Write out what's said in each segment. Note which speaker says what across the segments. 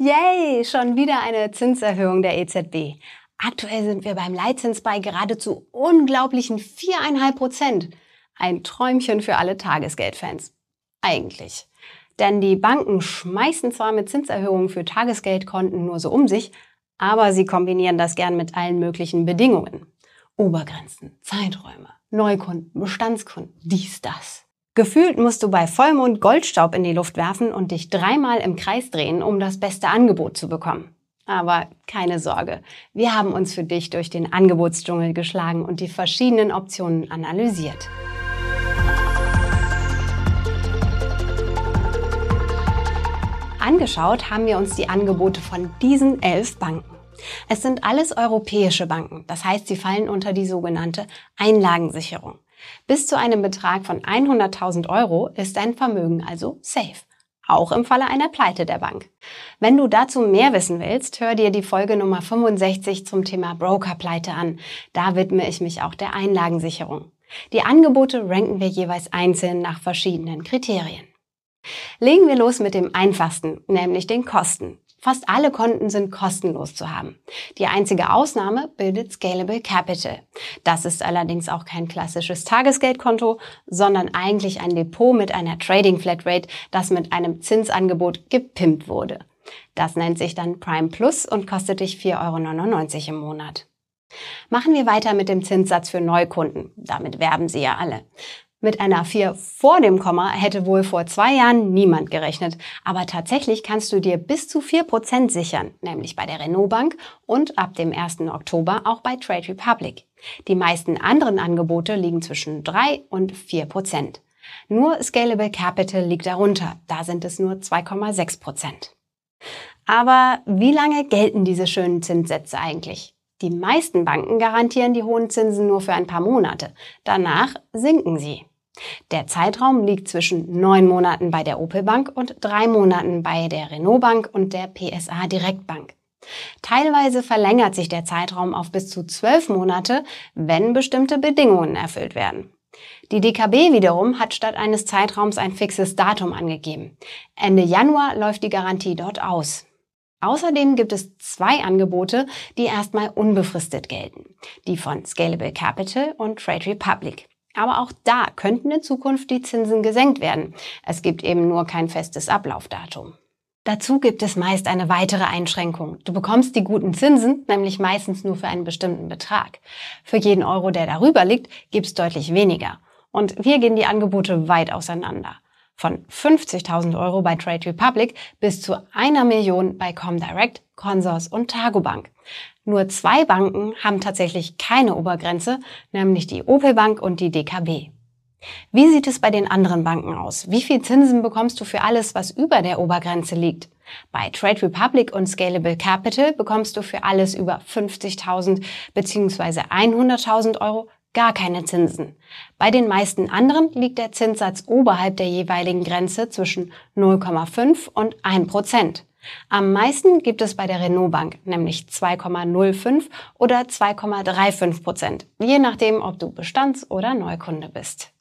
Speaker 1: Yay, schon wieder eine Zinserhöhung der EZB. Aktuell sind wir beim Leitzins bei geradezu unglaublichen 4,5 Prozent. Ein Träumchen für alle Tagesgeldfans. Eigentlich. Denn die Banken schmeißen zwar mit Zinserhöhungen für Tagesgeldkonten nur so um sich, aber sie kombinieren das gern mit allen möglichen Bedingungen. Obergrenzen, Zeiträume, Neukunden, Bestandskunden, dies, das. Gefühlt musst du bei Vollmond Goldstaub in die Luft werfen und dich dreimal im Kreis drehen, um das beste Angebot zu bekommen. Aber keine Sorge, wir haben uns für dich durch den Angebotsdschungel geschlagen und die verschiedenen Optionen analysiert. Angeschaut haben wir uns die Angebote von diesen elf Banken. Es sind alles europäische Banken, das heißt, sie fallen unter die sogenannte Einlagensicherung. Bis zu einem Betrag von 100.000 Euro ist dein Vermögen also safe. Auch im Falle einer Pleite der Bank. Wenn du dazu mehr wissen willst, hör dir die Folge Nummer 65 zum Thema Brokerpleite an. Da widme ich mich auch der Einlagensicherung. Die Angebote ranken wir jeweils einzeln nach verschiedenen Kriterien. Legen wir los mit dem einfachsten, nämlich den Kosten. Fast alle Konten sind kostenlos zu haben. Die einzige Ausnahme bildet Scalable Capital. Das ist allerdings auch kein klassisches Tagesgeldkonto, sondern eigentlich ein Depot mit einer Trading Flatrate, das mit einem Zinsangebot gepimpt wurde. Das nennt sich dann Prime Plus und kostet dich 4,99 Euro im Monat. Machen wir weiter mit dem Zinssatz für Neukunden. Damit werben sie ja alle. Mit einer 4 vor dem Komma hätte wohl vor zwei Jahren niemand gerechnet. Aber tatsächlich kannst du dir bis zu 4% sichern, nämlich bei der Renault Bank und ab dem 1. Oktober auch bei Trade Republic. Die meisten anderen Angebote liegen zwischen 3 und 4%. Nur Scalable Capital liegt darunter, da sind es nur 2,6%. Aber wie lange gelten diese schönen Zinssätze eigentlich? Die meisten Banken garantieren die hohen Zinsen nur für ein paar Monate. Danach sinken sie. Der Zeitraum liegt zwischen neun Monaten bei der Opel Bank und drei Monaten bei der Renault Bank und der PSA Direktbank. Teilweise verlängert sich der Zeitraum auf bis zu zwölf Monate, wenn bestimmte Bedingungen erfüllt werden. Die DKB wiederum hat statt eines Zeitraums ein fixes Datum angegeben. Ende Januar läuft die Garantie dort aus. Außerdem gibt es zwei Angebote, die erstmal unbefristet gelten. Die von Scalable Capital und Trade Republic. Aber auch da könnten in Zukunft die Zinsen gesenkt werden. Es gibt eben nur kein festes Ablaufdatum. Dazu gibt es meist eine weitere Einschränkung. Du bekommst die guten Zinsen, nämlich meistens nur für einen bestimmten Betrag. Für jeden Euro, der darüber liegt, gibt's deutlich weniger. Und hier gehen die Angebote weit auseinander. Von 50.000 Euro bei Trade Republic bis zu einer Million bei Comdirect, Consors und Targobank. Nur zwei Banken haben tatsächlich keine Obergrenze, nämlich die Opel Bank und die DKB. Wie sieht es bei den anderen Banken aus? Wie viel Zinsen bekommst du für alles, was über der Obergrenze liegt? Bei Trade Republic und Scalable Capital bekommst du für alles über 50.000 bzw. 100.000 Euro gar keine Zinsen. Bei den meisten anderen liegt der Zinssatz oberhalb der jeweiligen Grenze zwischen 0,5 und 1 Prozent. Am meisten gibt es bei der Renault Bank, nämlich 2,05 oder 2,35 Prozent, je nachdem, ob du Bestands- oder Neukunde bist.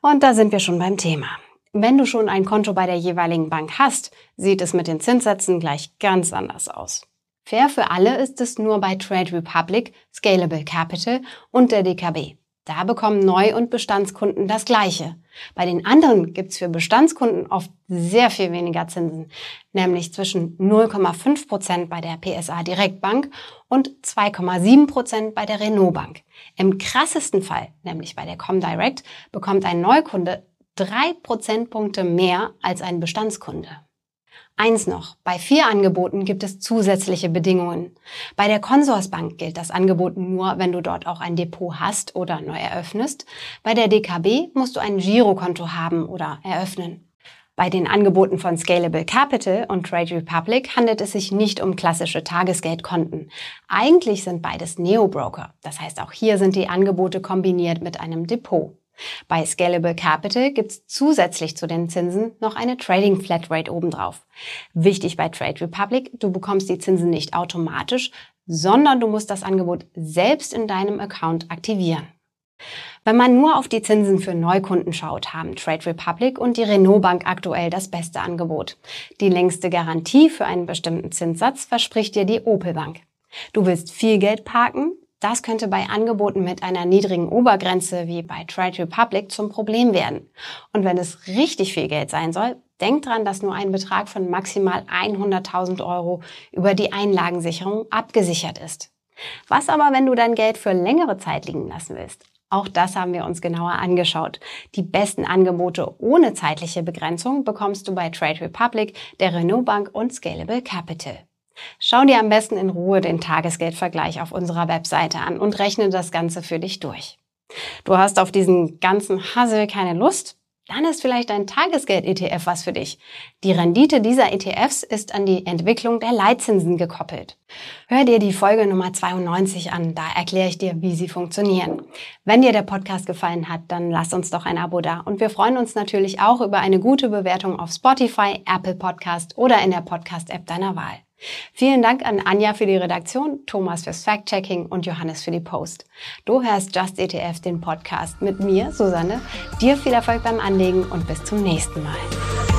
Speaker 1: Und da sind wir schon beim Thema. Wenn du schon ein Konto bei der jeweiligen Bank hast, sieht es mit den Zinssätzen gleich ganz anders aus. Fair für alle ist es nur bei Trade Republic, Scalable Capital und der DKB. Da bekommen Neu- und Bestandskunden das Gleiche. Bei den anderen gibt's für Bestandskunden oft sehr viel weniger Zinsen, nämlich zwischen 0,5 Prozent bei der PSA Direktbank und 2,7 Prozent bei der Renault Bank. Im krassesten Fall, nämlich bei der Comdirect, bekommt ein Neukunde drei Prozentpunkte mehr als ein Bestandskunde. Eins noch, bei vier Angeboten gibt es zusätzliche Bedingungen. Bei der Consorsbank gilt das Angebot nur, wenn du dort auch ein Depot hast oder neu eröffnest. Bei der DKB musst du ein Girokonto haben oder eröffnen. Bei den Angeboten von Scalable Capital und Trade Republic handelt es sich nicht um klassische Tagesgeldkonten. Eigentlich sind beides Neo-Broker. Das heißt, auch hier sind die Angebote kombiniert mit einem Depot. Bei Scalable Capital gibt's zusätzlich zu den Zinsen noch eine Trading Flatrate obendrauf. Wichtig bei Trade Republic, du bekommst die Zinsen nicht automatisch, sondern du musst das Angebot selbst in deinem Account aktivieren. Wenn man nur auf die Zinsen für Neukunden schaut, haben Trade Republic und die Renault Bank aktuell das beste Angebot. Die längste Garantie für einen bestimmten Zinssatz verspricht dir die Opel Bank. Du willst viel Geld parken? Das könnte bei Angeboten mit einer niedrigen Obergrenze wie bei Trade Republic zum Problem werden. Und wenn es richtig viel Geld sein soll, denk dran, dass nur ein Betrag von maximal 100.000 Euro über die Einlagensicherung abgesichert ist. Was aber, wenn du dein Geld für längere Zeit liegen lassen willst? Auch das haben wir uns genauer angeschaut. Die besten Angebote ohne zeitliche Begrenzung bekommst du bei Trade Republic, der Renault Bank und Scalable Capital. Schau dir am besten in Ruhe den Tagesgeldvergleich auf unserer Webseite an und rechne das Ganze für dich durch. Du hast auf diesen ganzen Hassel keine Lust? dann ist vielleicht ein Tagesgeld-ETF was für dich. Die Rendite dieser ETFs ist an die Entwicklung der Leitzinsen gekoppelt. Hör dir die Folge Nummer 92 an, da erkläre ich dir, wie sie funktionieren. Wenn dir der Podcast gefallen hat, dann lass uns doch ein Abo da und wir freuen uns natürlich auch über eine gute Bewertung auf Spotify, Apple Podcast oder in der Podcast-App deiner Wahl. Vielen Dank an Anja für die Redaktion, Thomas fürs Fact-Checking und Johannes für die Post. Du hörst Just ETF, den Podcast mit mir, Susanne. Dir viel Erfolg beim Anlegen und bis zum nächsten Mal.